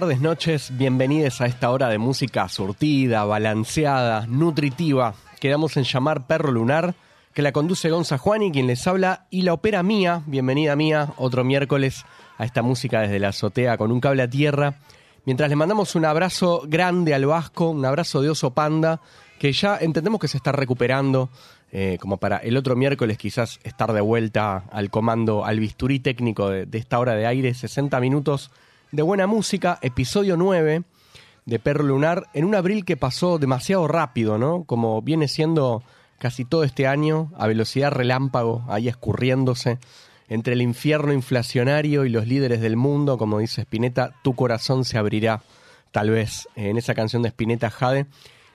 Tardes, noches, bienvenidos a esta hora de música surtida, balanceada, nutritiva, que damos en llamar Perro Lunar, que la conduce Gonza Juan y quien les habla, y la opera Mía, bienvenida Mía, otro miércoles a esta música desde la azotea con un cable a tierra, mientras le mandamos un abrazo grande al Vasco, un abrazo de oso panda, que ya entendemos que se está recuperando, eh, como para el otro miércoles quizás estar de vuelta al comando, al bisturí técnico de, de esta hora de aire, 60 minutos de buena música, episodio 9 de Perro Lunar, en un abril que pasó demasiado rápido, ¿no? Como viene siendo casi todo este año, a velocidad relámpago, ahí escurriéndose, entre el infierno inflacionario y los líderes del mundo, como dice Spinetta, tu corazón se abrirá, tal vez, en esa canción de Spinetta Jade.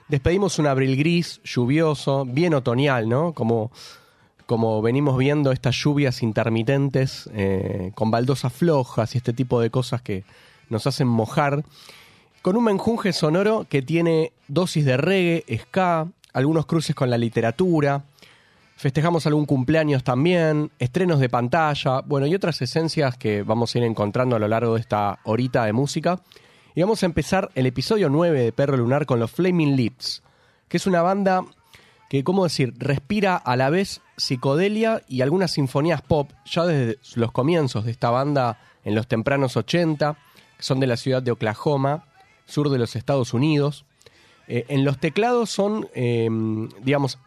Despedimos un abril gris, lluvioso, bien otoñal, ¿no? Como como venimos viendo estas lluvias intermitentes eh, con baldosas flojas y este tipo de cosas que nos hacen mojar, con un menjunje sonoro que tiene dosis de reggae, ska, algunos cruces con la literatura, festejamos algún cumpleaños también, estrenos de pantalla, bueno, y otras esencias que vamos a ir encontrando a lo largo de esta horita de música. Y vamos a empezar el episodio 9 de Perro Lunar con los Flaming Lips, que es una banda que, ¿cómo decir?, respira a la vez psicodelia y algunas sinfonías pop, ya desde los comienzos de esta banda en los tempranos 80, que son de la ciudad de Oklahoma, sur de los Estados Unidos. Eh, en los teclados son, eh, digamos,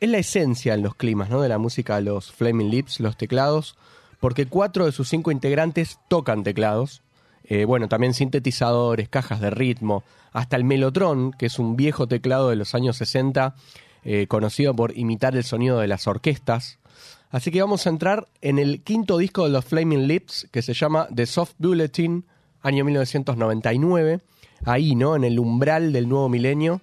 es la esencia en los climas ¿no? de la música de los Flaming Lips, los teclados, porque cuatro de sus cinco integrantes tocan teclados. Eh, bueno, también sintetizadores, cajas de ritmo, hasta el Melotron, que es un viejo teclado de los años 60, eh, conocido por imitar el sonido de las orquestas. Así que vamos a entrar en el quinto disco de los Flaming Lips, que se llama The Soft Bulletin, año 1999, ahí, ¿no? En el umbral del nuevo milenio.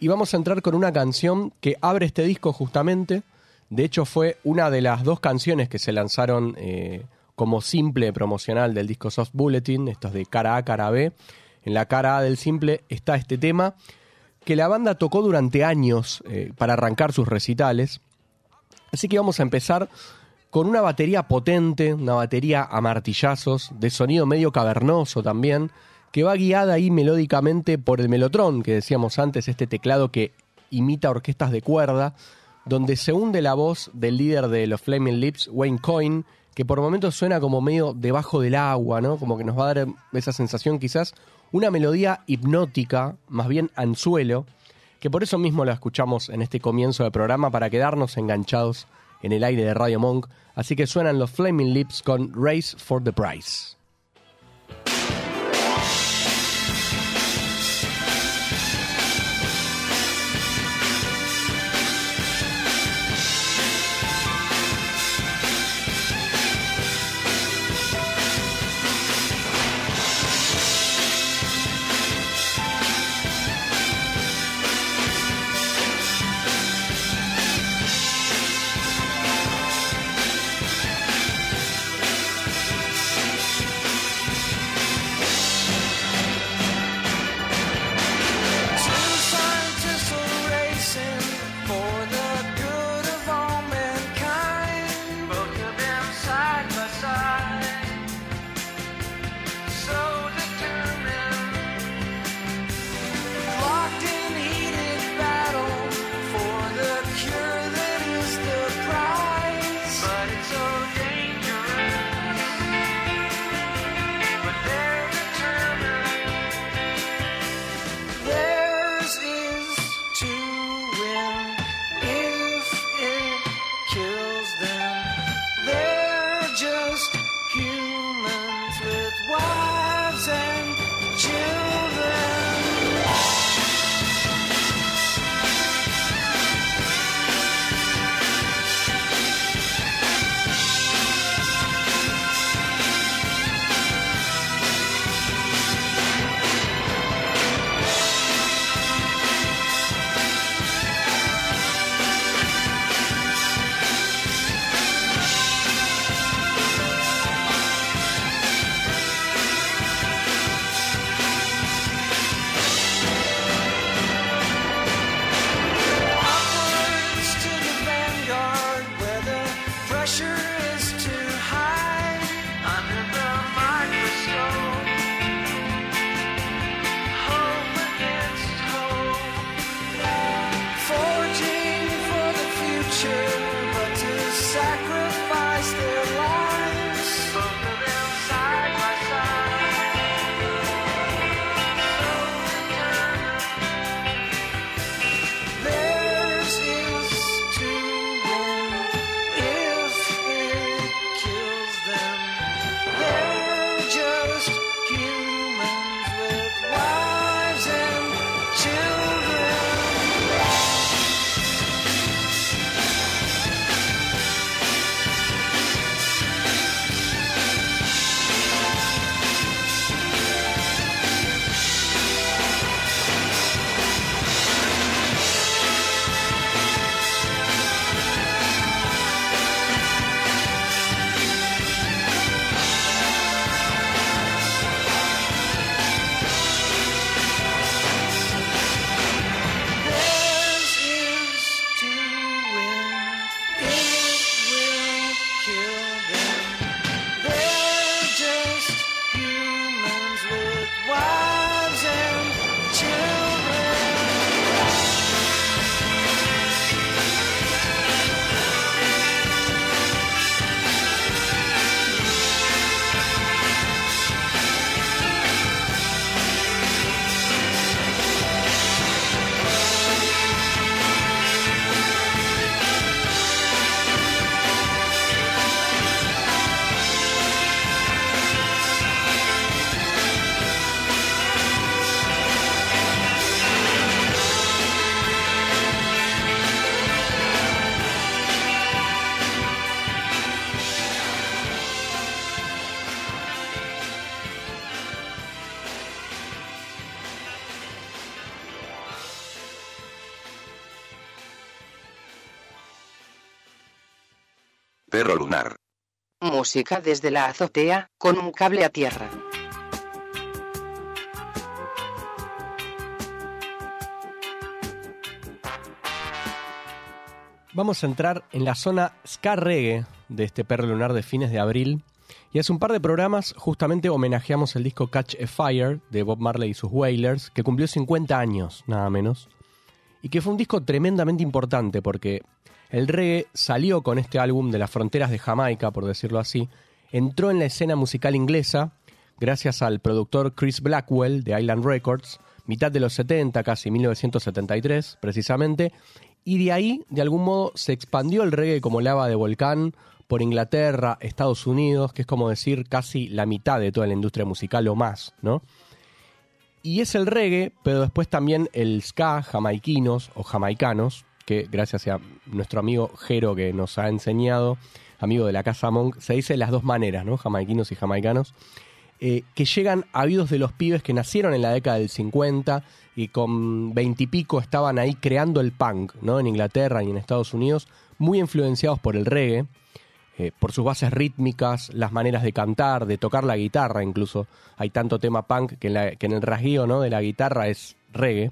Y vamos a entrar con una canción que abre este disco justamente. De hecho, fue una de las dos canciones que se lanzaron eh, como simple promocional del disco Soft Bulletin, estos de cara A, cara B. En la cara A del simple está este tema que la banda tocó durante años eh, para arrancar sus recitales. Así que vamos a empezar con una batería potente, una batería a martillazos, de sonido medio cavernoso también, que va guiada ahí melódicamente por el melotron, que decíamos antes, este teclado que imita orquestas de cuerda, donde se hunde la voz del líder de los Flaming Lips, Wayne Coyne, que por momentos suena como medio debajo del agua, ¿no? Como que nos va a dar esa sensación quizás, una melodía hipnótica, más bien anzuelo, que por eso mismo la escuchamos en este comienzo del programa para quedarnos enganchados en el aire de Radio Monk. Así que suenan los Flaming Lips con Race for the Prize. Música desde la azotea, con un cable a tierra. Vamos a entrar en la zona ska reggae de este perro lunar de fines de abril. Y hace un par de programas justamente homenajeamos el disco Catch a Fire de Bob Marley y sus Wailers, que cumplió 50 años, nada menos. Y que fue un disco tremendamente importante porque el reggae salió con este álbum de las fronteras de Jamaica, por decirlo así, entró en la escena musical inglesa gracias al productor Chris Blackwell de Island Records, mitad de los 70, casi 1973 precisamente, y de ahí, de algún modo, se expandió el reggae como lava de volcán por Inglaterra, Estados Unidos, que es como decir casi la mitad de toda la industria musical o más, ¿no? Y es el reggae, pero después también el ska, jamaiquinos o jamaicanos, que gracias a nuestro amigo Jero que nos ha enseñado, amigo de la Casa Monk, se dice las dos maneras, ¿no? Jamaiquinos y jamaicanos, eh, que llegan habidos de los pibes que nacieron en la década del 50 y con veintipico estaban ahí creando el punk, ¿no? En Inglaterra y en Estados Unidos, muy influenciados por el reggae, eh, por sus bases rítmicas, las maneras de cantar, de tocar la guitarra incluso. Hay tanto tema punk que en, la- que en el rasguío ¿no? de la guitarra es reggae.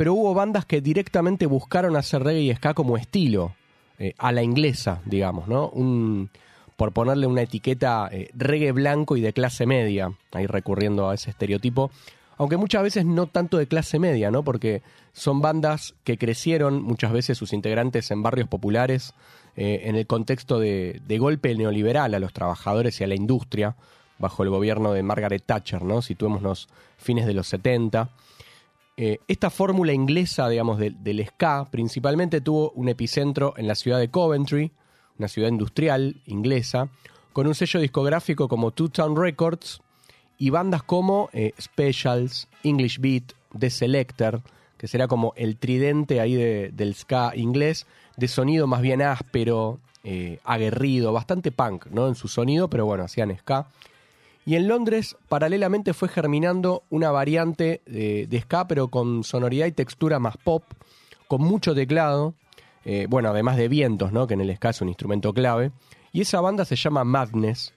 Pero hubo bandas que directamente buscaron hacer reggae y ska como estilo, eh, a la inglesa, digamos, ¿no? Un, por ponerle una etiqueta eh, reggae blanco y de clase media, ahí recurriendo a ese estereotipo, aunque muchas veces no tanto de clase media, ¿no? Porque son bandas que crecieron, muchas veces sus integrantes en barrios populares, eh, en el contexto de, de golpe neoliberal a los trabajadores y a la industria, bajo el gobierno de Margaret Thatcher, ¿no? Situémonos fines de los 70. Eh, esta fórmula inglesa, digamos, del, ska, principalmente tuvo un epicentro en la ciudad de Coventry, una ciudad industrial inglesa, con un sello discográfico como Two Town Records y bandas como eh, Specials, English Beat, The Selector, que será como el tridente ahí de- del ska inglés, de sonido más bien áspero, eh, aguerrido, bastante punk, ¿no? En su sonido, pero bueno, hacían ska. Y en Londres, paralelamente, fue germinando una variante de, ska, pero con sonoridad y textura más pop, con mucho teclado, eh, bueno, además de vientos, ¿no? que en el ska es un instrumento clave. Y esa banda se llama Madness,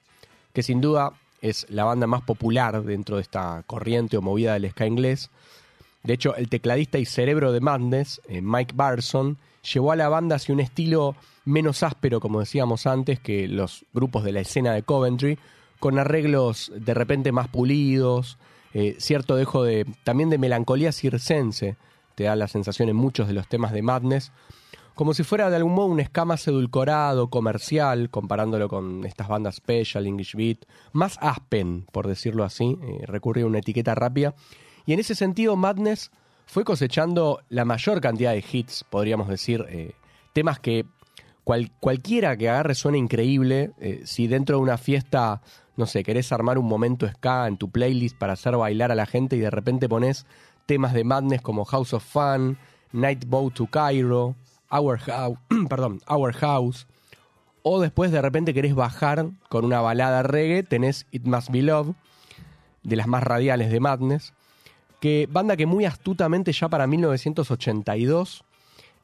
que sin duda es la banda más popular dentro de esta corriente o movida del ska inglés. De hecho, el tecladista y cerebro de Madness, eh, Mike Barson, llevó a la banda hacia un estilo menos áspero, como decíamos antes, que los grupos de la escena de Coventry, con arreglos de repente más pulidos, eh, cierto dejo de también de melancolía circense, te da la sensación en muchos de los temas de Madness, como si fuera de algún modo un más edulcorado, comercial, comparándolo con estas bandas Special, English Beat, más Aspen, por decirlo así, eh, recurrir a una etiqueta rápida. Y en ese sentido, Madness fue cosechando la mayor cantidad de hits, podríamos decir, eh, temas que cual- cualquiera que agarre suena increíble. eh, si dentro de una fiesta, no sé, querés armar un momento ska en tu playlist para hacer bailar a la gente y de repente pones temas de Madness como House of Fun, Night Boat to Cairo, Our House, perdón, Our House. O después de repente querés bajar con una balada reggae, tenés It Must Be Love, de las más radiales de Madness, que banda que muy astutamente ya para 1982,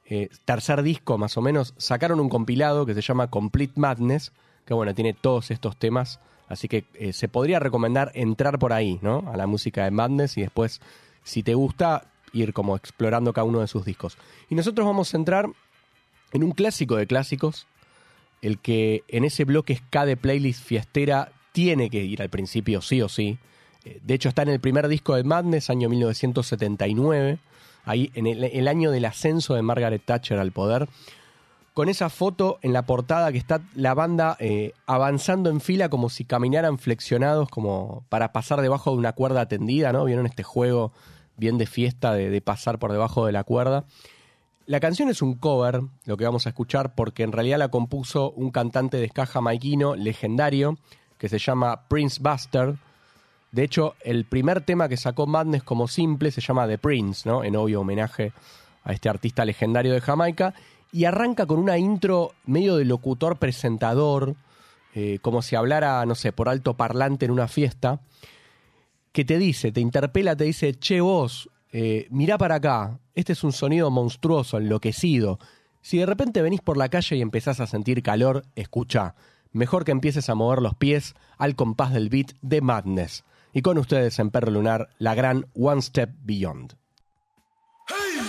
eh, tercer disco más o menos, sacaron un compilado que se llama Complete Madness, que bueno, tiene todos estos temas, así que eh, se podría recomendar entrar por ahí, ¿no? A la música de Madness y después, si te gusta, ir como explorando cada uno de sus discos. Y nosotros vamos a entrar en un clásico de clásicos, el que en ese bloque ska de playlist fiestera tiene que ir al principio sí o sí. Eh, De hecho está en el primer disco de Madness, año 1979, ahí en el año del ascenso de Margaret Thatcher al poder, con esa foto en la portada que está la banda eh, avanzando en fila como si caminaran flexionados como para pasar debajo de una cuerda tendida, ¿no? ¿Vieron este juego bien de fiesta de, pasar por debajo de la cuerda? La canción es un cover, lo que vamos a escuchar, porque en realidad la compuso un cantante de ska jamaiquino legendario que se llama Prince Buster. De hecho, el primer tema que sacó Madness como simple se llama The Prince, ¿no? En obvio homenaje a este artista legendario de Jamaica. Y arranca con una intro medio de locutor presentador, eh, como si hablara, no sé, por alto parlante en una fiesta, que te dice, te interpela, te dice, che vos, eh, mirá para acá, este es un sonido monstruoso, enloquecido. Si de repente venís por la calle y empezás a sentir calor, escucha. Mejor que empieces a mover los pies al compás del beat de Madness. Y con ustedes en Perro Lunar, la gran One Step Beyond. Hey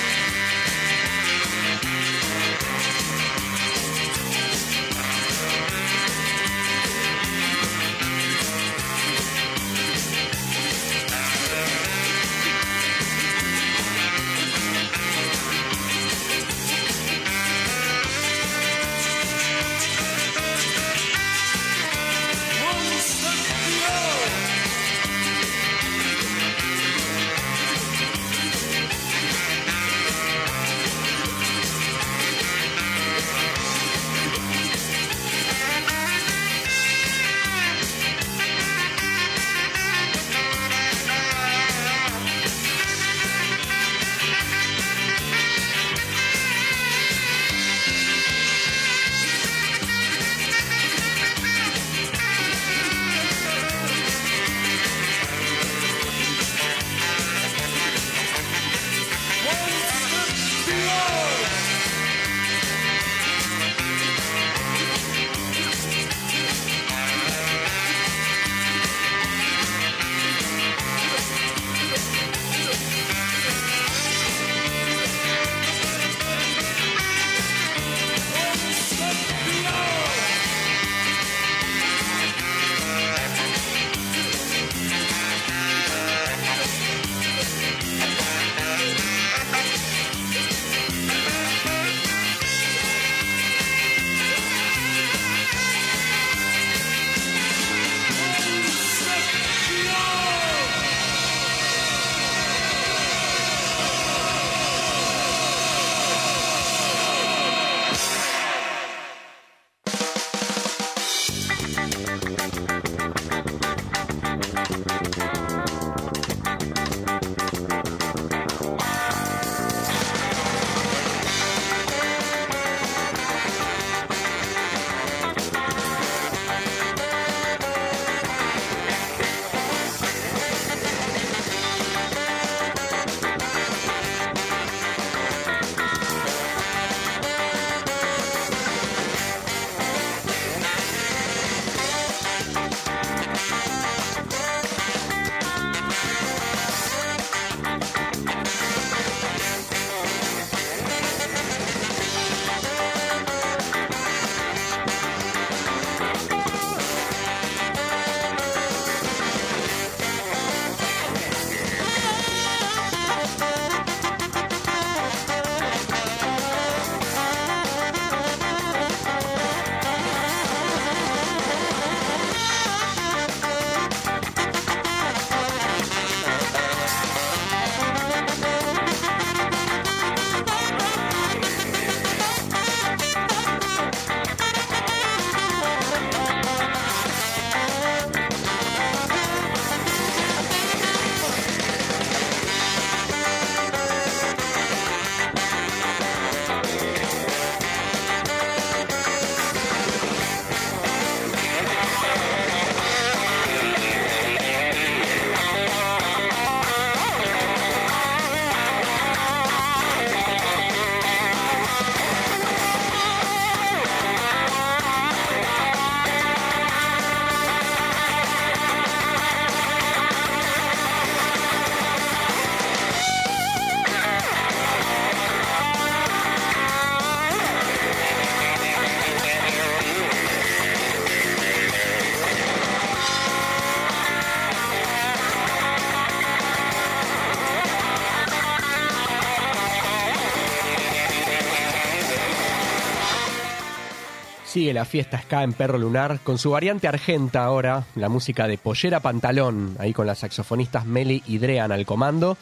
Sigue la fiesta ska en Perro Lunar con su variante argenta ahora, la música de Pollera Pantalón, ahí con las saxofonistas Meli y Drean al comando.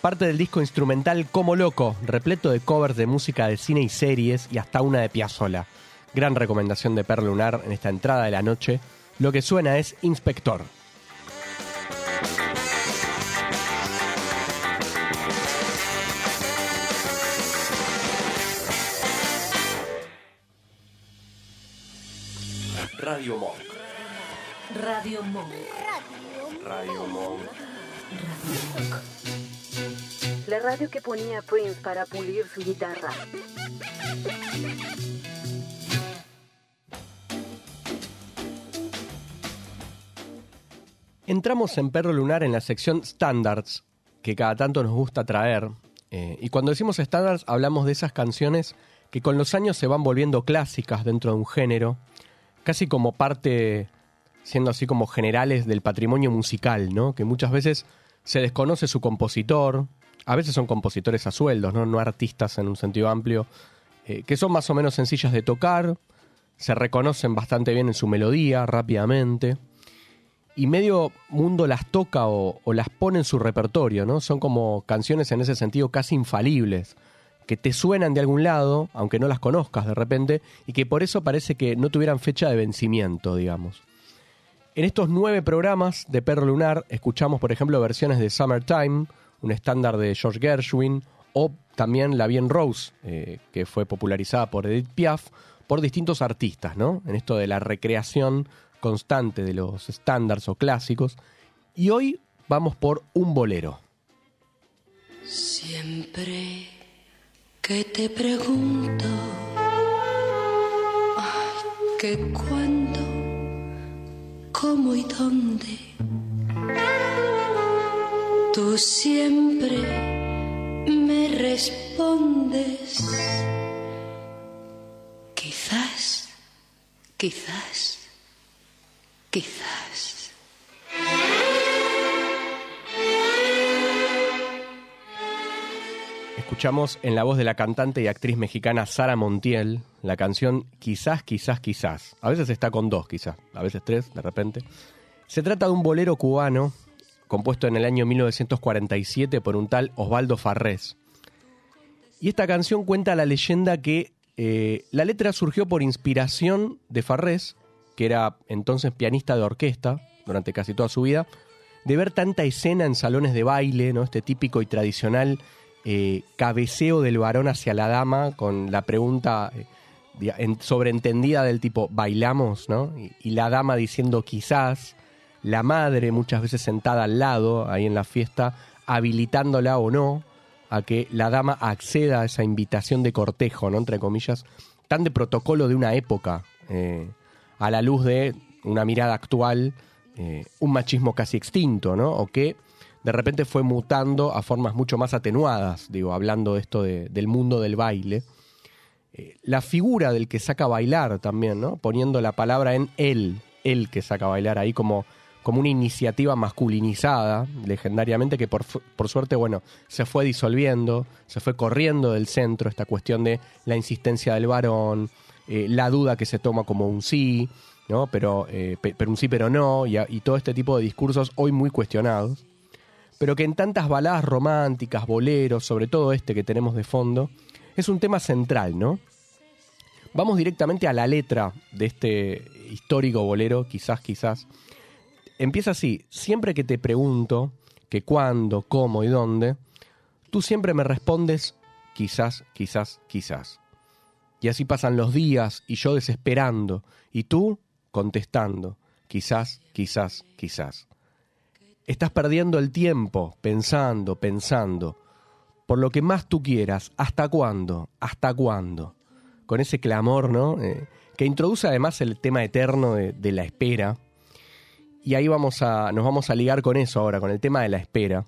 Parte del disco instrumental Como Loco, repleto de covers de música de cine y series y hasta una de Piazzolla. Gran recomendación de Per Lunar en esta entrada de la noche. Lo que suena es Inspector. Radio Monk. Radio Monk. Radio Monk. La radio que ponía Prince para pulir su guitarra. Entramos en Perro Lunar en la sección Standards, que cada tanto nos gusta traer. Eh, y cuando decimos Standards, hablamos de esas canciones que con los años se van volviendo clásicas dentro de un género, casi como parte, siendo así como generales del patrimonio musical, ¿no? Que muchas veces se desconoce su compositor, a veces son compositores a sueldos, no, no artistas en un sentido amplio, eh, que son más o menos sencillas de tocar, se reconocen bastante bien en su melodía rápidamente y medio mundo las toca o, o, las pone en su repertorio, ¿no? Son como canciones en ese sentido casi infalibles, que te suenan de algún lado, aunque no las conozcas de repente, y que por eso parece que no tuvieran fecha de vencimiento, digamos. En estos nueve programas de Perro Lunar escuchamos, por ejemplo, versiones de Summertime, un estándar de George Gershwin, o también La Bien Rose, eh, que fue popularizada por Edith Piaf, por distintos artistas, ¿no? En esto de la recreación constante de los estándares o clásicos. Y hoy vamos por un bolero. Siempre que te pregunto, ay, que cuándo, cómo y dónde, tú siempre me respondes, quizás, quizás. Quizás. Escuchamos en la voz de la cantante y actriz mexicana Sara Montiel la canción Quizás, quizás, quizás. A veces está con dos, quizás, a veces tres, de repente. Se trata de un bolero cubano compuesto en el año 1947 por un tal Osvaldo Farrés. Y esta canción cuenta la leyenda que eh, la letra surgió por inspiración de Farrés, que era entonces pianista de orquesta durante casi toda su vida, de ver tanta escena en salones de baile, ¿no? Este típico y tradicional eh, cabeceo del varón hacia la dama con la pregunta eh, en, sobreentendida del tipo bailamos, ¿no? Y, la dama diciendo quizás, la madre muchas veces sentada al lado, ahí en la fiesta, habilitándola o no a que la dama acceda a esa invitación de cortejo, ¿no? Entre comillas, tan de protocolo de una época. Eh, a la luz de una mirada actual, un machismo casi extinto, ¿no? O que de repente fue mutando a formas mucho más atenuadas, digo, hablando de esto de, del mundo del baile. Eh, la figura del que saca bailar también, ¿no? Poniendo la palabra en él, él que saca a bailar ahí como, como una iniciativa masculinizada, legendariamente, que por, por suerte, bueno, se fue disolviendo, se fue corriendo del centro esta cuestión de la insistencia del varón, eh, la duda que se toma como un sí, ¿no? Pero, eh, pe pero un sí, pero no, y, todo este tipo de discursos hoy muy cuestionados, pero que en tantas baladas románticas, boleros, sobre todo este que tenemos de fondo, es un tema central, ¿no? Vamos directamente a la letra de este histórico bolero, quizás, quizás. Empieza así, siempre que te pregunto que cuándo, cómo y dónde, tú siempre me respondes quizás, quizás, quizás. Y así pasan los días y yo desesperando, y tú contestando, quizás, quizás, quizás. Estás perdiendo el tiempo pensando, pensando, por lo que más tú quieras, ¿hasta cuándo? ¿Hasta cuándo? Con ese clamor, ¿no? Eh, que introduce además el tema eterno de, la espera. Y ahí vamos a, nos vamos a ligar con eso ahora, con el tema de la espera.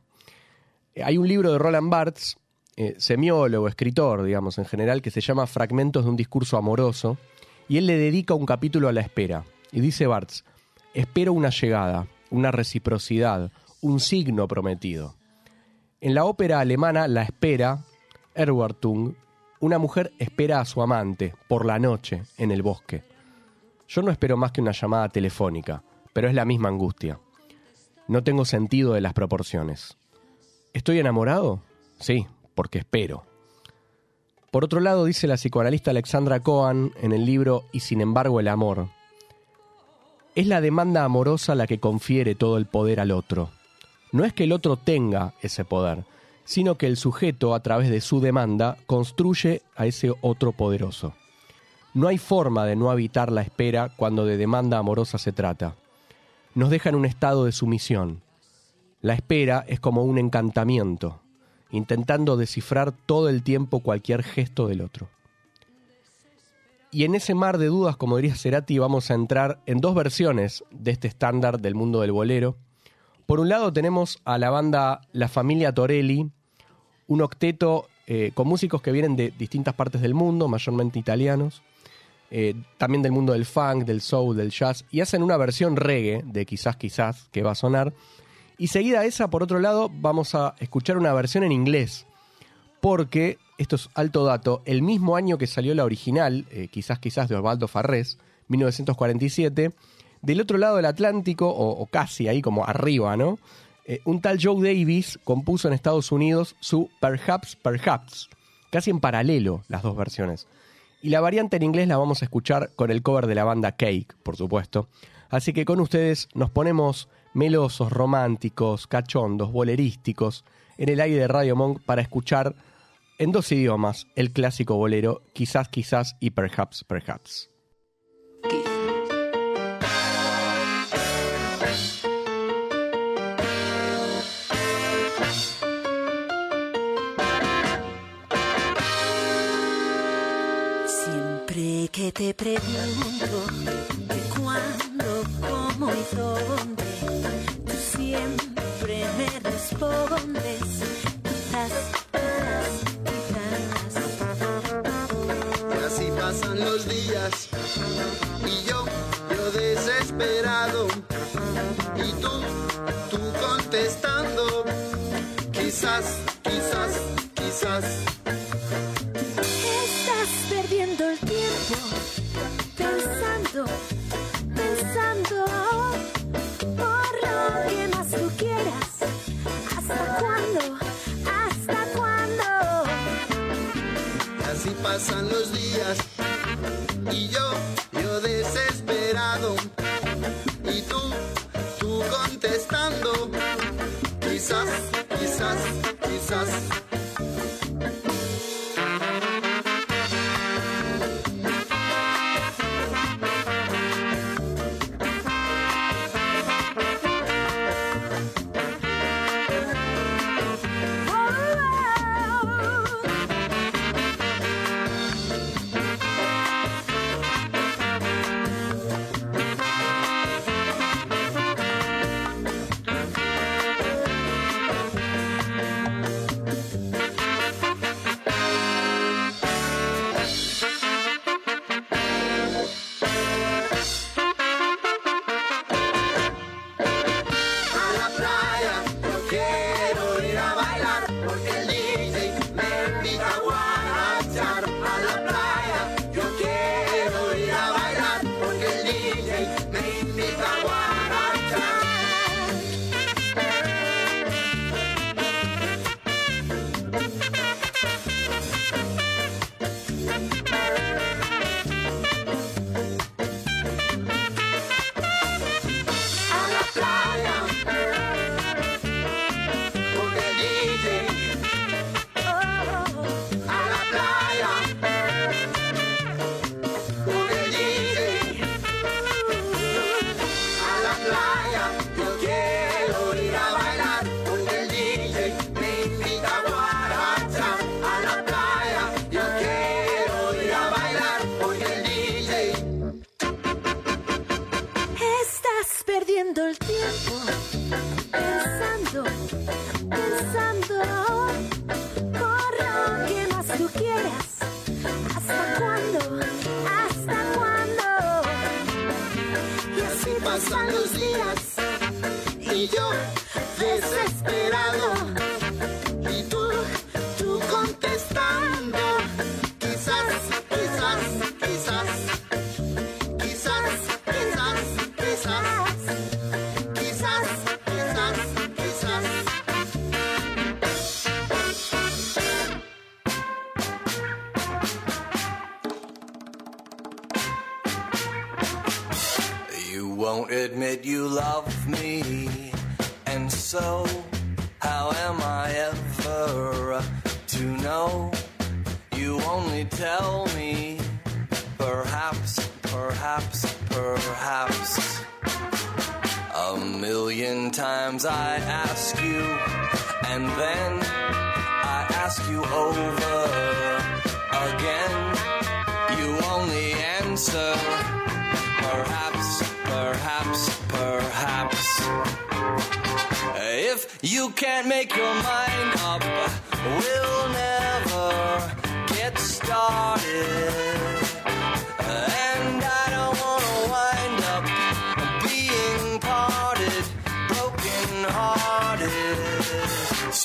Hay un libro de Roland Barthes eh, semiólogo, escritor, digamos, en general, que se llama Fragmentos de un discurso amoroso, y él le dedica un capítulo a la espera. Y dice Bartz, espero una llegada, una reciprocidad, un signo prometido. En la ópera alemana La Espera, Erwartung, una mujer espera a su amante por la noche en el bosque. Yo no espero más que una llamada telefónica, pero es la misma angustia. No tengo sentido de las proporciones. ¿Estoy enamorado? Sí, porque espero. Por otro lado, dice la psicoanalista Alexandra Cohen en el libro Y sin embargo el amor, es la demanda amorosa la que confiere todo el poder al otro. No es que el otro tenga ese poder, sino que el sujeto, a través de su demanda, construye a ese otro poderoso. No hay forma de no habitar la espera cuando de demanda amorosa se trata. Nos deja en un estado de sumisión. La espera es como un encantamiento, intentando descifrar todo el tiempo cualquier gesto del otro. Y en ese mar de dudas, como diría Cerati, vamos a entrar en dos versiones de este estándar del mundo del bolero. Por un lado tenemos a la banda La Familia Torelli, un octeto eh, con músicos que vienen de distintas partes del mundo, mayormente italianos, eh, también del mundo del funk, del soul, del jazz, y hacen una versión reggae de Quizás Quizás que va a sonar. Y seguida a esa, por otro lado, vamos a escuchar una versión en inglés, porque, esto es alto dato, el mismo año que salió la original, eh, Quizás Quizás de Osvaldo Farrés, 1947, del otro lado del Atlántico, o, casi ahí como arriba, ¿no? Eh, un tal Joe Davis compuso en Estados Unidos su Perhaps, Perhaps, casi en paralelo las dos versiones. Y la variante en inglés la vamos a escuchar con el cover de la banda Cake, por supuesto. Así que con ustedes nos ponemos melosos, románticos, cachondos, bolerísticos en el aire de Radio Monk para escuchar en dos idiomas el clásico bolero, quizás, quizás y perhaps, perhaps. Siempre que te pregunto de cuándo, cómo y dónde, tú siempre me respondes. Quizás, pasan los días y yo, yo desesperado y tú, tú contestando, quizás, quizás, quizás. Estás perdiendo el tiempo pensando, pensando por lo que más tú quieras. ¿Hasta cuándo? ¿Hasta cuándo? Así pasan los días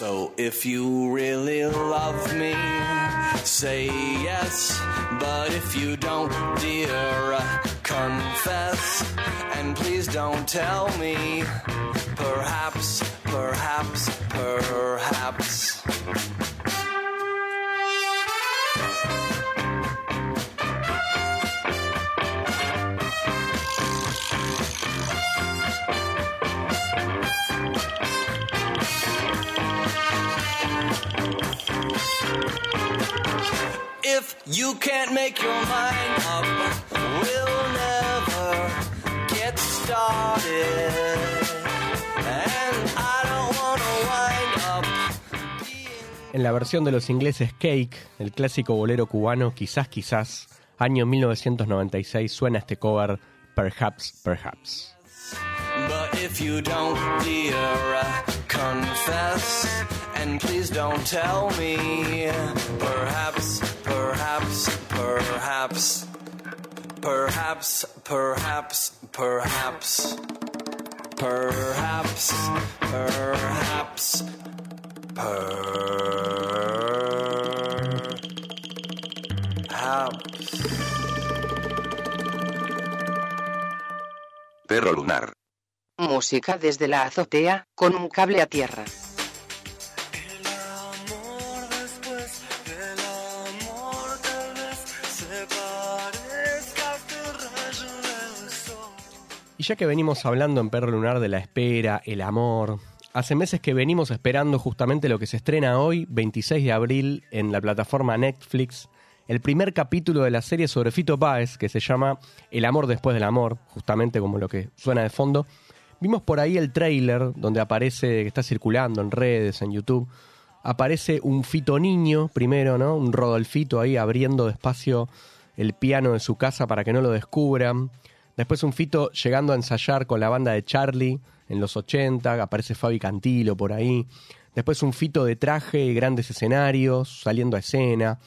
So if you really love me, say yes. But if you don't, dear, uh, confess. And please don't tell me, perhaps, perhaps, perhaps. You can't make your mind up, we'll never get started. And I don't wanna wind up. En la versión de los ingleses Cake, el clásico bolero cubano, quizás, quizás, año 1996, suena este cover Perhaps, Perhaps. But if you don't, dear, confess. And please don't tell me. Perhaps, perhaps, perhaps. Perhaps, perhaps, perhaps. Perhaps, perhaps. Perhaps. Perro lunar. Música desde la azotea, con un cable a tierra. Ya que venimos hablando en Perro Lunar de la espera, el amor, hace meses que venimos esperando justamente lo que se estrena hoy, 26 de abril, en la plataforma Netflix, el primer capítulo de la serie sobre Fito Páez, que se llama El amor después del amor, justamente como lo que suena de fondo. Vimos por ahí el trailer donde aparece, que está circulando en redes, en YouTube, aparece un Fito niño primero, ¿no? Un Rodolfito ahí abriendo despacio el piano de su casa para que no lo descubran. Después un Fito llegando a ensayar con la banda de Charlie en los 80, aparece Fabi Cantilo por ahí. Después un Fito de traje y grandes escenarios, saliendo a escena.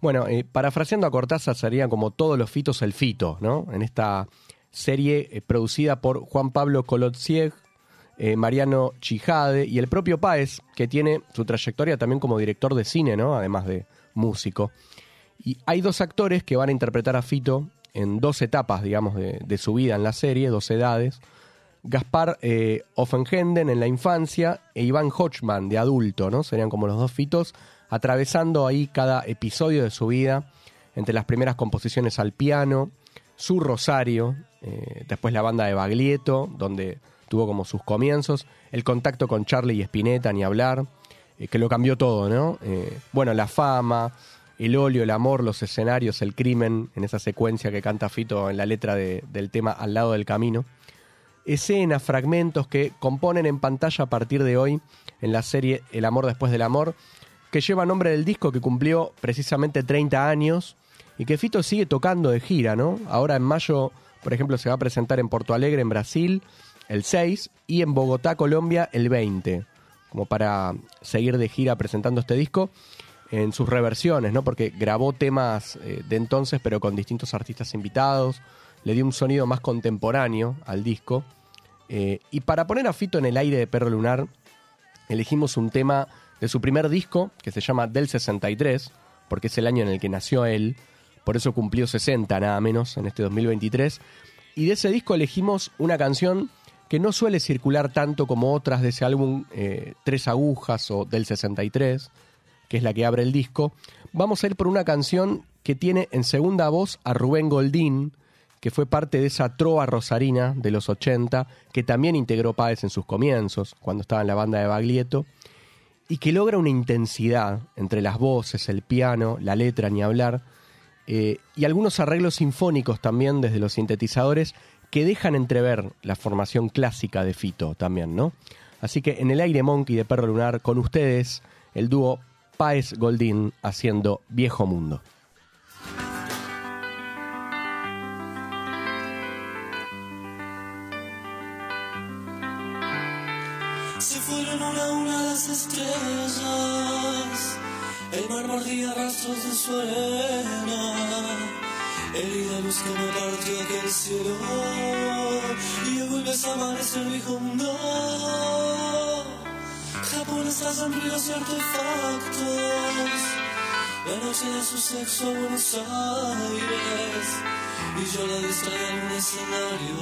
Bueno, eh, parafraseando a Cortázar sería como todos los Fitos el Fito, ¿no? En esta serie eh, producida por Juan Pablo Colotsieg, eh, Mariano Chijade y el propio Páez, que tiene su trayectoria también como director de cine, ¿no? Además de músico. Y hay dos actores que van a interpretar a Fito en dos etapas, digamos, de, de su vida en la serie, dos edades. Gaspar eh, Offenhenden en la infancia e Iván Hochman de adulto, ¿no? Serían como los dos Fitos, atravesando ahí cada episodio de su vida, entre las primeras composiciones al piano, su Rosario, eh, después la banda de Baglietto, donde tuvo como sus comienzos, el contacto con Charlie y Spinetta, ni hablar, eh, que lo cambió todo, ¿no? Eh, bueno, la fama, el óleo, el amor, los escenarios, el crimen, en esa secuencia que canta Fito en la letra de- del tema Al lado del camino. Escenas, fragmentos que componen en pantalla a partir de hoy en la serie El amor después del amor, que lleva nombre del disco que cumplió precisamente 30 años y que Fito sigue tocando de gira, ¿no? Ahora en mayo, por ejemplo, se va a presentar en Porto Alegre, en Brasil, el 6, y en Bogotá, Colombia, el 20, como para seguir de gira presentando este disco en sus reversiones, ¿no? Porque grabó temas eh, de entonces, pero con distintos artistas invitados, le dio un sonido más contemporáneo al disco. Eh, y para poner a Fito en el aire de Perro Lunar, elegimos un tema de su primer disco, que se llama Del 63, porque es el año en el que nació él, por eso cumplió 60 nada menos en este 2023. Y de ese disco elegimos una canción que no suele circular tanto como otras de ese álbum, eh, Tres Agujas o Del 63, que es la que abre el disco. Vamos a ir por una canción que tiene en segunda voz a Rubén Goldín, que fue parte de esa trova rosarina de los 80, que también integró Páez en sus comienzos, cuando estaba en la banda de Baglietto, y que logra una intensidad entre las voces, el piano, la letra, ni hablar, eh, y algunos arreglos sinfónicos también desde los sintetizadores que dejan entrever la formación clásica de Fito también, ¿no? Así que en el aire Monkey de Perro Lunar, con ustedes, el dúo Páez Goldín haciendo Viejo Mundo. Se fueron una a una las estrellas, el mar mordía rastros de su arena, herida luz que me partió aquel cielo, y vuelves a amanecer viejo mundo. Está sombríos y artefactos, la noche de su sexo a Buenos Aires, y yo la distraía en un escenario.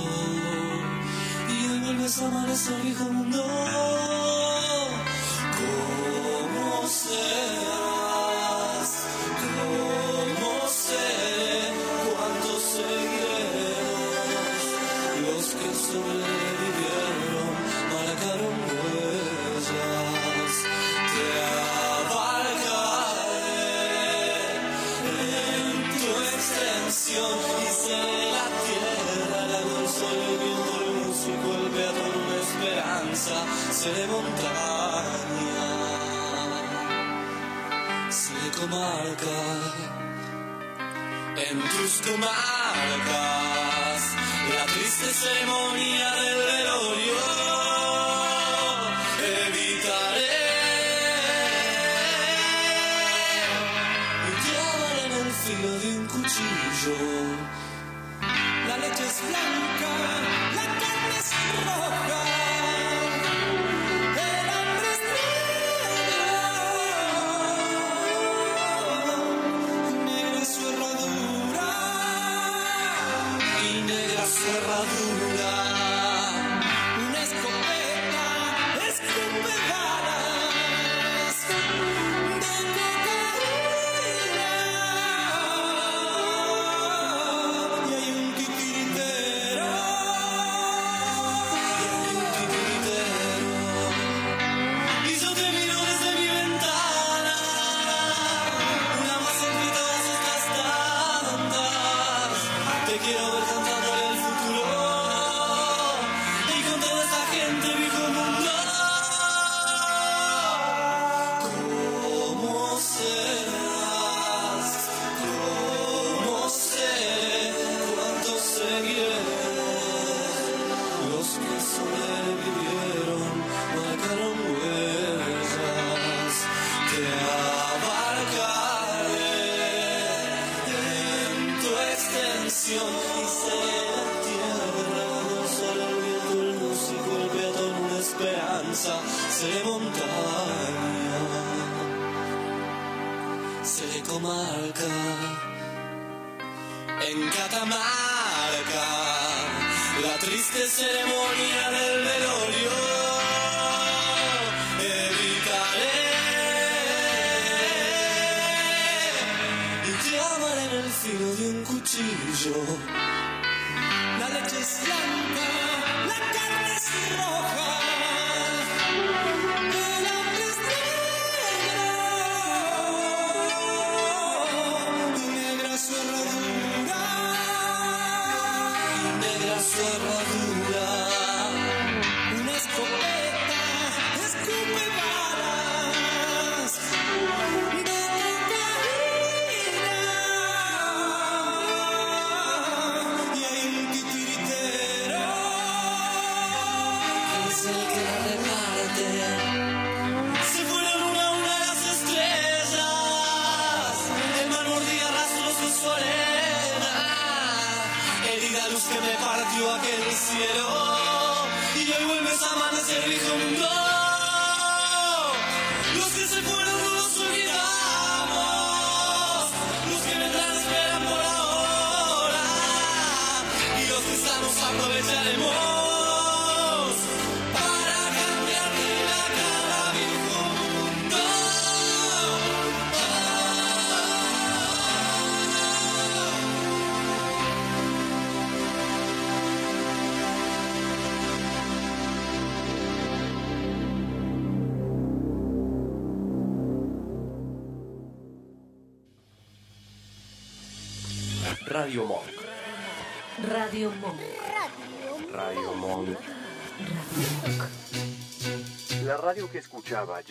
Y hoy vuelves a amanecer viejo mundo en tus comarcas, la triste ceremonia del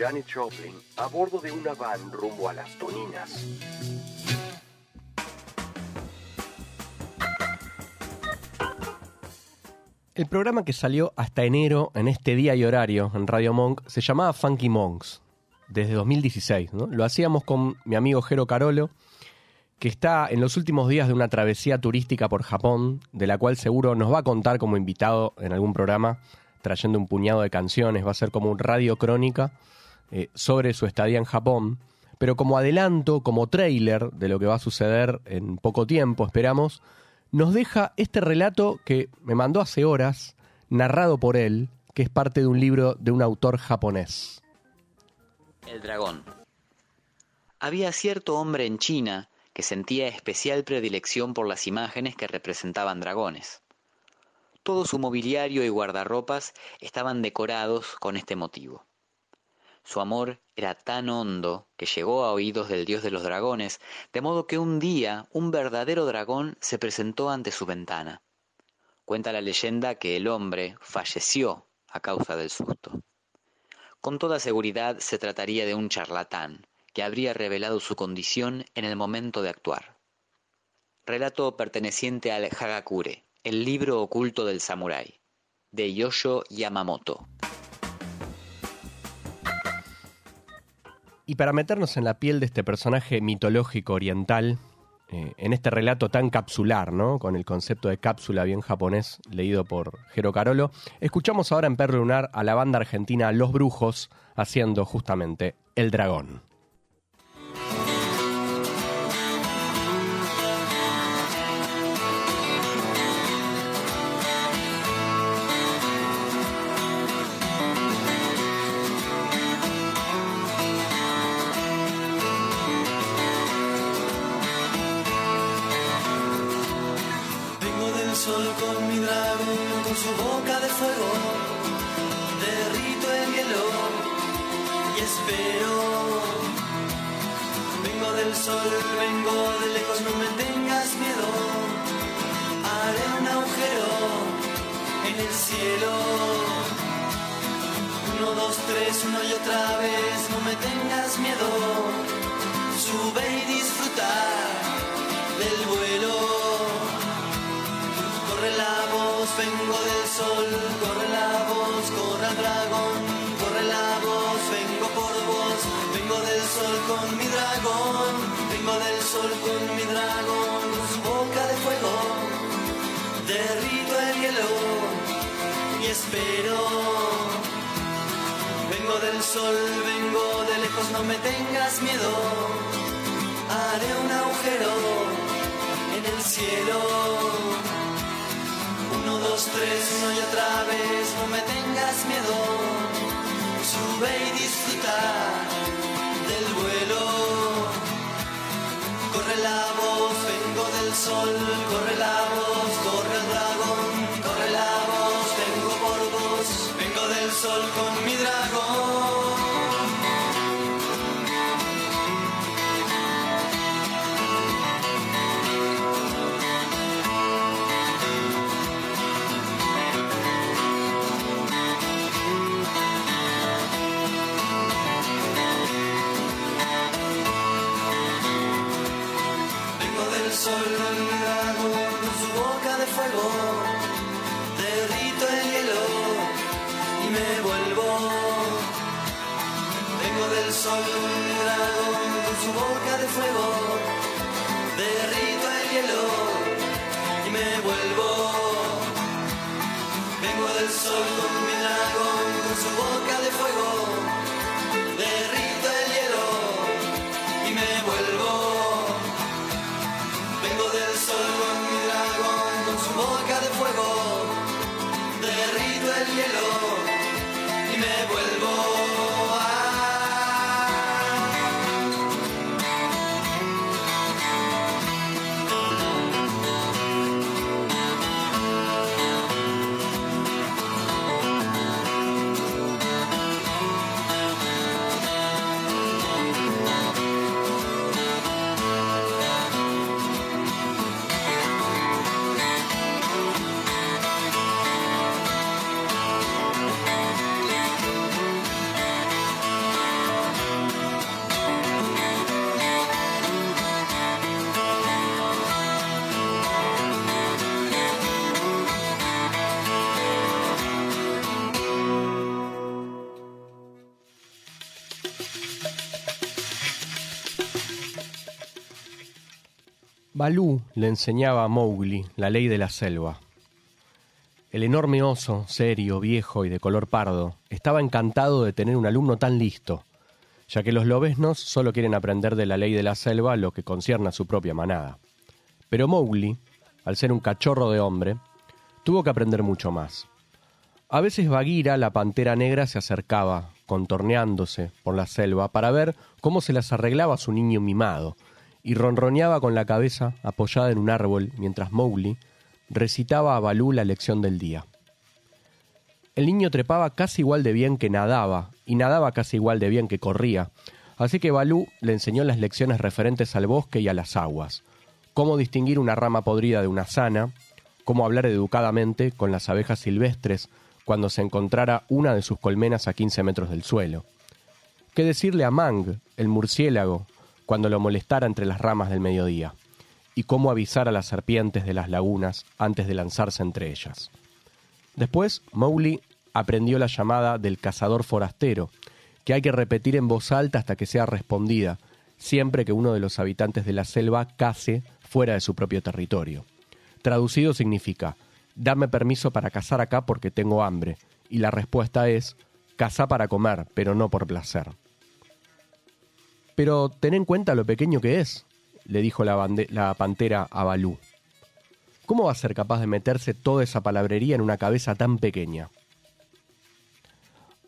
Janet Joplin a bordo de una van rumbo a las Toninas. El programa que salió hasta enero en este día y horario en Radio Monk se llamaba Funky Monks, desde 2016. ¿no? Lo hacíamos con mi amigo Jero Carolo, que está en los últimos días de una travesía turística por Japón, de la cual seguro nos va a contar como invitado en algún programa, trayendo un puñado de canciones, va a ser como un radio crónica eh, sobre su estadía en Japón. Pero como adelanto, como trailer de lo que va a suceder en poco tiempo, esperamos, nos deja este relato que me mandó hace horas, narrado por él, que es parte de un libro de un autor japonés. El dragón. Había cierto hombre en China que sentía especial predilección por las imágenes que representaban dragones. Todo su mobiliario y guardarropas estaban decorados con este motivo. Su amor era tan hondo que llegó a oídos del dios de los dragones, de modo que un día un verdadero dragón se presentó ante su ventana. Cuenta la leyenda que el hombre falleció a causa del susto. Con toda seguridad se trataría de un charlatán que habría revelado su condición en el momento de actuar. Relato perteneciente al Hagakure, el libro oculto del samurái, de Yosho Yamamoto. Y para meternos en la piel de este personaje mitológico oriental, eh, en este relato tan capsular, ¿no? Con el concepto de cápsula bien japonés, leído por Jero Carolo, escuchamos ahora en Perro Lunar a la banda argentina Los Brujos haciendo justamente El Dragón. Una y otra vez, no me tengas miedo. Sube y disfruta del vuelo. Corre la voz, vengo del sol, corre la voz, corre el dragón, corre la voz, vengo por vos, vengo del sol con mi dragón, vengo del sol con mi dragón, boca de fuego, derrito el hielo y espero. Del sol, vengo de lejos, no me tengas miedo, haré un agujero en el cielo. Uno, dos, tres, una y otra vez, no me tengas miedo. Sube y disfruta del vuelo. Corre la voz, vengo del sol, corre la voz, corre el sol con mi dragón. Vengo del sol con mi dragón, con su boca de fuego. Derrito el hielo y me vuelvo. Vengo del sol con mi dragón, Balú le enseñaba a Mowgli la ley de la selva. El enorme oso, serio, viejo y de color pardo, estaba encantado de tener un alumno tan listo, ya que los lobesnos solo quieren aprender de la ley de la selva lo que concierne a su propia manada. Pero Mowgli, al ser un cachorro de hombre, tuvo que aprender mucho más. A veces Bagheera, la pantera negra, se acercaba, contorneándose por la selva, para ver cómo se las arreglaba su niño mimado, y ronroneaba con la cabeza apoyada en un árbol mientras Mowgli recitaba a Balú la lección del día. El niño trepaba casi igual de bien que nadaba, y nadaba casi igual de bien que corría, así que Balú le enseñó las lecciones referentes al bosque y a las aguas, cómo distinguir una rama podrida de una sana, cómo hablar educadamente con las abejas silvestres cuando se encontrara una de sus colmenas a 15 metros del suelo, qué decirle a Mang, el murciélago, cuando lo molestara entre las ramas del mediodía, y cómo avisar a las serpientes de las lagunas antes de lanzarse entre ellas. Después, Mowgli aprendió la llamada del cazador forastero, que hay que repetir en voz alta hasta que sea respondida, siempre que uno de los habitantes de la selva cace fuera de su propio territorio. Traducido significa, dame permiso para cazar acá porque tengo hambre, y la respuesta es, caza para comer, pero no por placer. Pero ten en cuenta lo pequeño que es, le dijo la, la pantera a Balú. ¿Cómo va a ser capaz de meterse toda esa palabrería en una cabeza tan pequeña?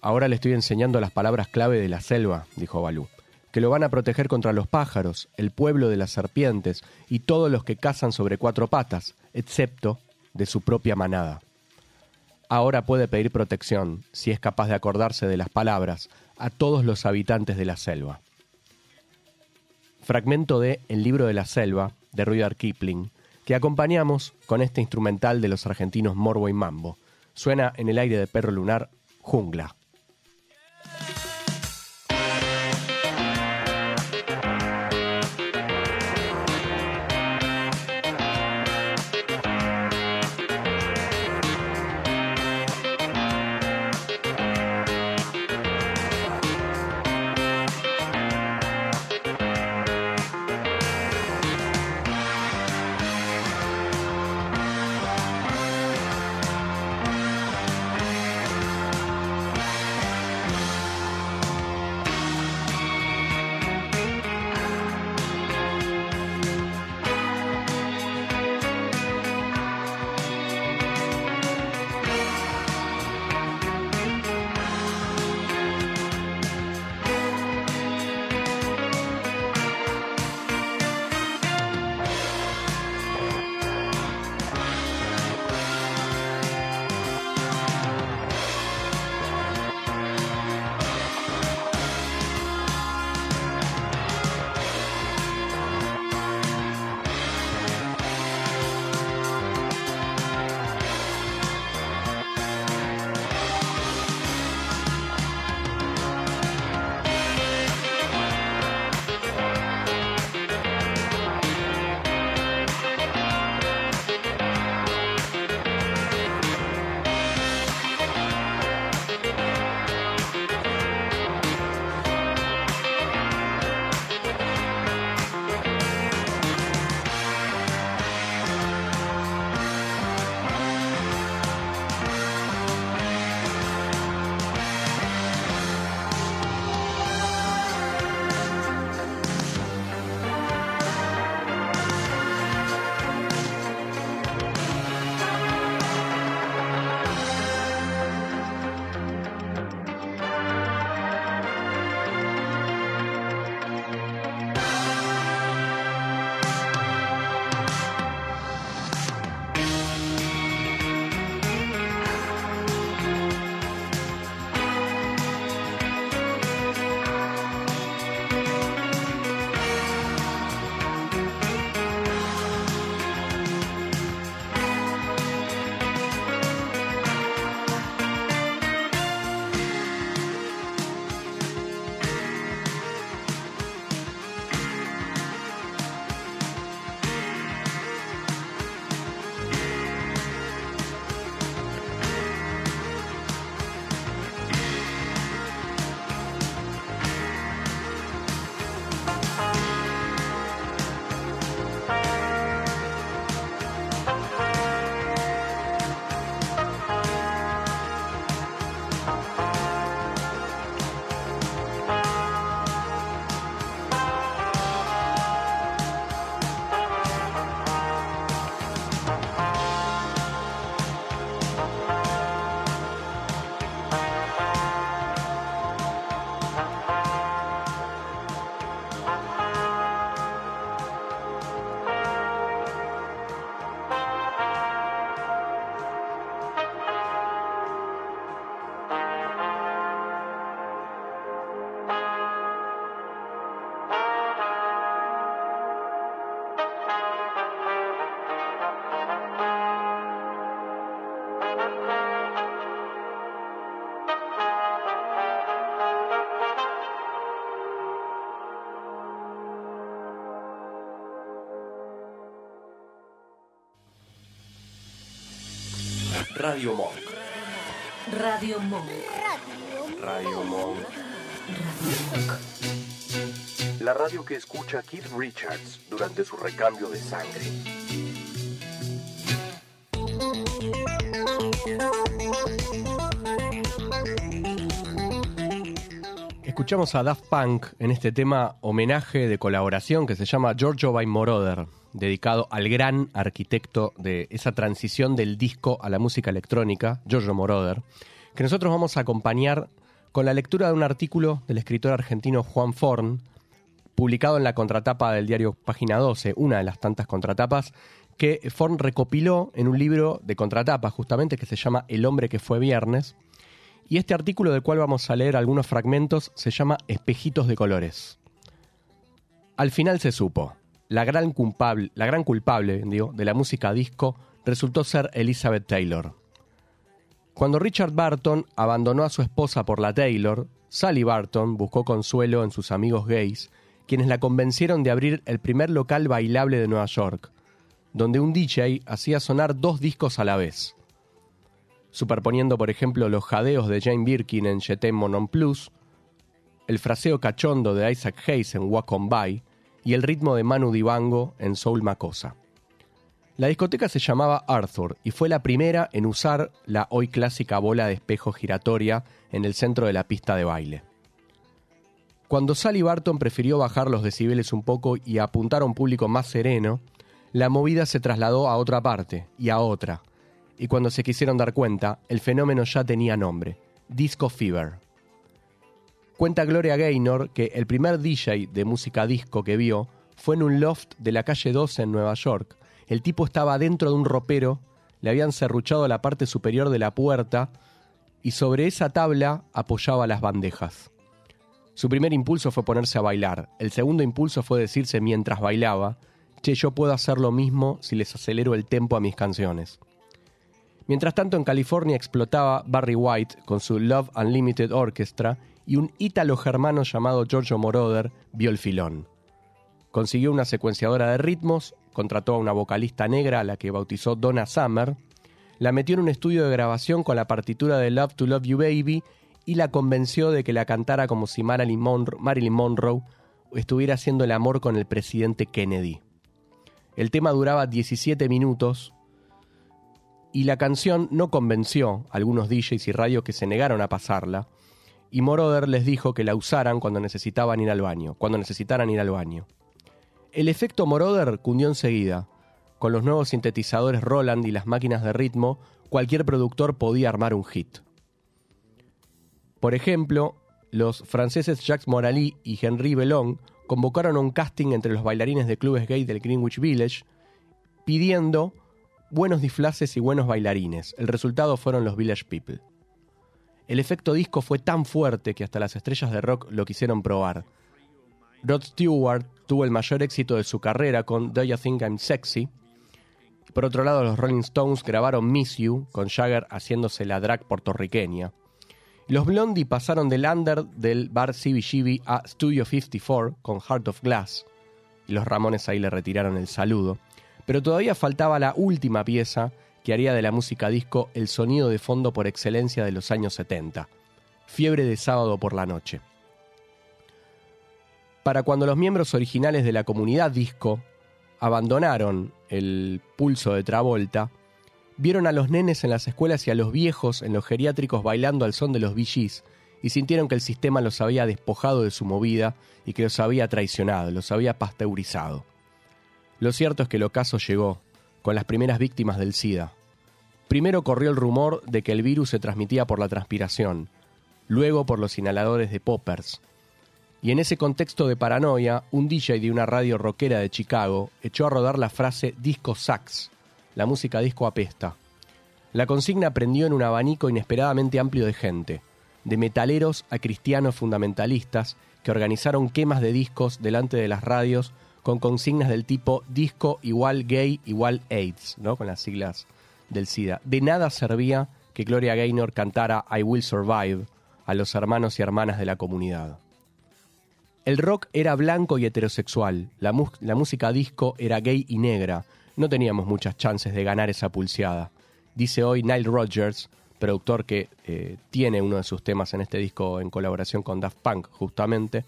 Ahora le estoy enseñando las palabras clave de la selva, dijo Balú, que lo van a proteger contra los pájaros, el pueblo de las serpientes y todos los que cazan sobre cuatro patas, excepto de su propia manada. Ahora puede pedir protección, si es capaz de acordarse de las palabras, a todos los habitantes de la selva. Fragmento de El libro de la selva, de Rudyard Kipling, que acompañamos con este instrumental de los argentinos Morbo y Mambo. Suena en el aire de Perro Lunar, Jungla. Radio Monk. Radio Monk. Radio Monk. La radio que escucha Keith Richards durante su recambio de sangre. Escuchamos a Daft Punk en este tema homenaje de colaboración que se llama Giorgio by Moroder, dedicado al gran arquitecto de esa transición del disco a la música electrónica, Giorgio Moroder, que nosotros vamos a acompañar con la lectura de un artículo del escritor argentino Juan Forn, publicado en la contratapa del diario Página 12, una de las tantas contratapas, que Forn recopiló en un libro de contratapa justamente que se llama El hombre que fue viernes, y este artículo del cual vamos a leer algunos fragmentos se llama Espejitos de colores. Al final se supo, la gran culpable, la gran culpable digo, de la música disco resultó ser Elizabeth Taylor. Cuando Richard Barton abandonó a su esposa por la Taylor, Sally Barton buscó consuelo en sus amigos gays, quienes la convencieron de abrir el primer local bailable de Nueva York, donde un DJ hacía sonar dos discos a la vez superponiendo por ejemplo los jadeos de Jane Birkin en Je t'aime mon plus, el fraseo cachondo de Isaac Hayes en Walk On By y el ritmo de Manu Dibango en Soul Macosa. La discoteca se llamaba Arthur y fue la primera en usar la hoy clásica bola de espejo giratoria en el centro de la pista de baile. Cuando Sally Barton prefirió bajar los decibeles un poco y apuntar a un público más sereno, la movida se trasladó a otra parte y a otra, y cuando se quisieron dar cuenta, el fenómeno ya tenía nombre, Disco Fever. Cuenta Gloria Gaynor que el primer DJ de música disco que vio fue en un loft de la calle 12 en Nueva York. El tipo estaba dentro de un ropero, le habían serruchado la parte superior de la puerta y sobre esa tabla apoyaba las bandejas. Su primer impulso fue ponerse a bailar, el segundo impulso fue decirse mientras bailaba, che, yo puedo hacer lo mismo si les acelero el tempo a mis canciones. Mientras tanto, en California explotaba Barry White con su Love Unlimited Orchestra y un ítalo germano llamado Giorgio Moroder vio el filón. Consiguió una secuenciadora de ritmos, contrató a una vocalista negra a la que bautizó Donna Summer, la metió en un estudio de grabación con la partitura de Love to Love You Baby y la convenció de que la cantara como si Marilyn Monroe, Marilyn Monroe estuviera haciendo el amor con el presidente Kennedy. El tema duraba 17 minutos y la canción no convenció a algunos DJs y radios que se negaron a pasarla, y Moroder les dijo que la usaran cuando necesitaban ir al baño, cuando necesitaran ir al baño. El efecto Moroder cundió enseguida. Con los nuevos sintetizadores Roland y las máquinas de ritmo, cualquier productor podía armar un hit. Por ejemplo, los franceses Jacques Morali y Henri Bellon convocaron a un casting entre los bailarines de clubes gay del Greenwich Village, pidiendo buenos disfraces y buenos bailarines. El resultado fueron los Village People. El efecto disco fue tan fuerte que hasta las estrellas de rock lo quisieron probar. Rod Stewart tuvo el mayor éxito de su carrera con Do You Think I'm Sexy. Por otro lado, los Rolling Stones grabaron Miss You, con Jagger haciéndose la drag puertorriqueña. Los Blondie pasaron del under del bar CBGB a Studio 54 con Heart of Glass. Y los Ramones ahí le retiraron el saludo. Pero todavía faltaba la última pieza que haría de la música disco el sonido de fondo por excelencia de los años 70. Fiebre de sábado por la noche. Para cuando los miembros originales de la comunidad disco abandonaron el pulso de Travolta, vieron a los nenes en las escuelas y a los viejos en los geriátricos bailando al son de los VGs y sintieron que el sistema los había despojado de su movida y que los había traicionado, los había pasteurizado. Lo cierto es que el ocaso llegó, con las primeras víctimas del SIDA. Primero corrió el rumor de que el virus se transmitía por la transpiración, luego por los inhaladores de poppers. Y en ese contexto de paranoia, un DJ de una radio rockera de Chicago echó a rodar la frase disco sax, la música disco apesta. La consigna prendió en un abanico inesperadamente amplio de gente, de metaleros a cristianos fundamentalistas que organizaron quemas de discos delante de las radios con consignas del tipo disco igual gay igual AIDS, ¿no? Con las siglas del SIDA. De nada servía que Gloria Gaynor cantara I Will Survive a los hermanos y hermanas de la comunidad. El rock era blanco y heterosexual, la, música disco era gay y negra, no teníamos muchas chances de ganar esa pulseada. dice hoy Nile Rodgers, productor que eh, tiene uno de sus temas en este disco en colaboración con Daft Punk, justamente,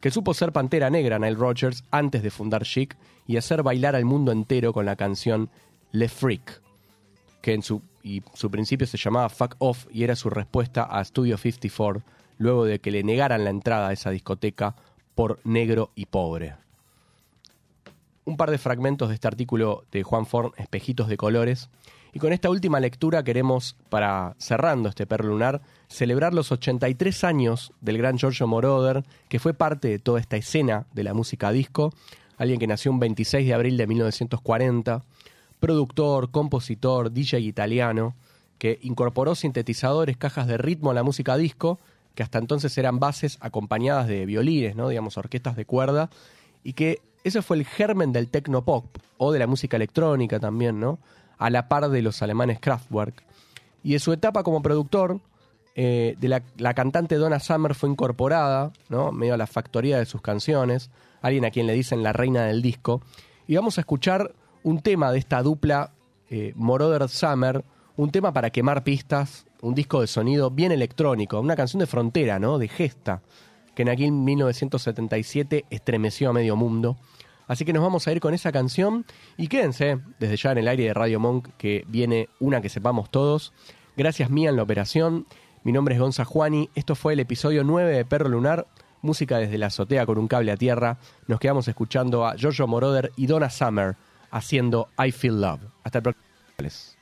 que supo ser Pantera Negra Nile Rodgers antes de fundar Chic y hacer bailar al mundo entero con la canción Le Freak, que en su, su principio se llamaba Fuck Off y era su respuesta a Studio 54 luego de que le negaran la entrada a esa discoteca por negro y pobre. Un par de fragmentos de este artículo de Juan Forn, Espejitos de Colores, y con esta última lectura queremos, para cerrando este perro lunar, celebrar los 83 años del gran Giorgio Moroder, que fue parte de toda esta escena de la música disco, alguien que nació un 26 de abril de 1940, productor, compositor, DJ italiano, que incorporó sintetizadores, cajas de ritmo a la música disco, que hasta entonces eran bases acompañadas de violines, ¿no? digamos, orquestas de cuerda, y que ese fue el germen del tecnopop, o de la música electrónica también, ¿no? A la par de los alemanes Kraftwerk. Y de su etapa como productor, eh, de la, cantante Donna Summer fue incorporada, ¿no? medio a la factoría de sus canciones, alguien a quien le dicen la reina del disco. Y vamos a escuchar un tema de esta dupla eh, Moroder Summer, un tema para quemar pistas, un disco de sonido bien electrónico, una canción de frontera, ¿no? de gesta, que en aquel 1977 estremeció a medio mundo. Así que nos vamos a ir con esa canción y quédense desde ya en el aire de Radio Monk que viene una que sepamos todos. Gracias mía en la operación. Mi nombre es Gonza Juani. Esto fue el episodio 9 de Perro Lunar. Música desde la azotea con un cable a tierra. Nos quedamos escuchando a Giorgio Moroder y Donna Summer haciendo I Feel Love. Hasta el próximo.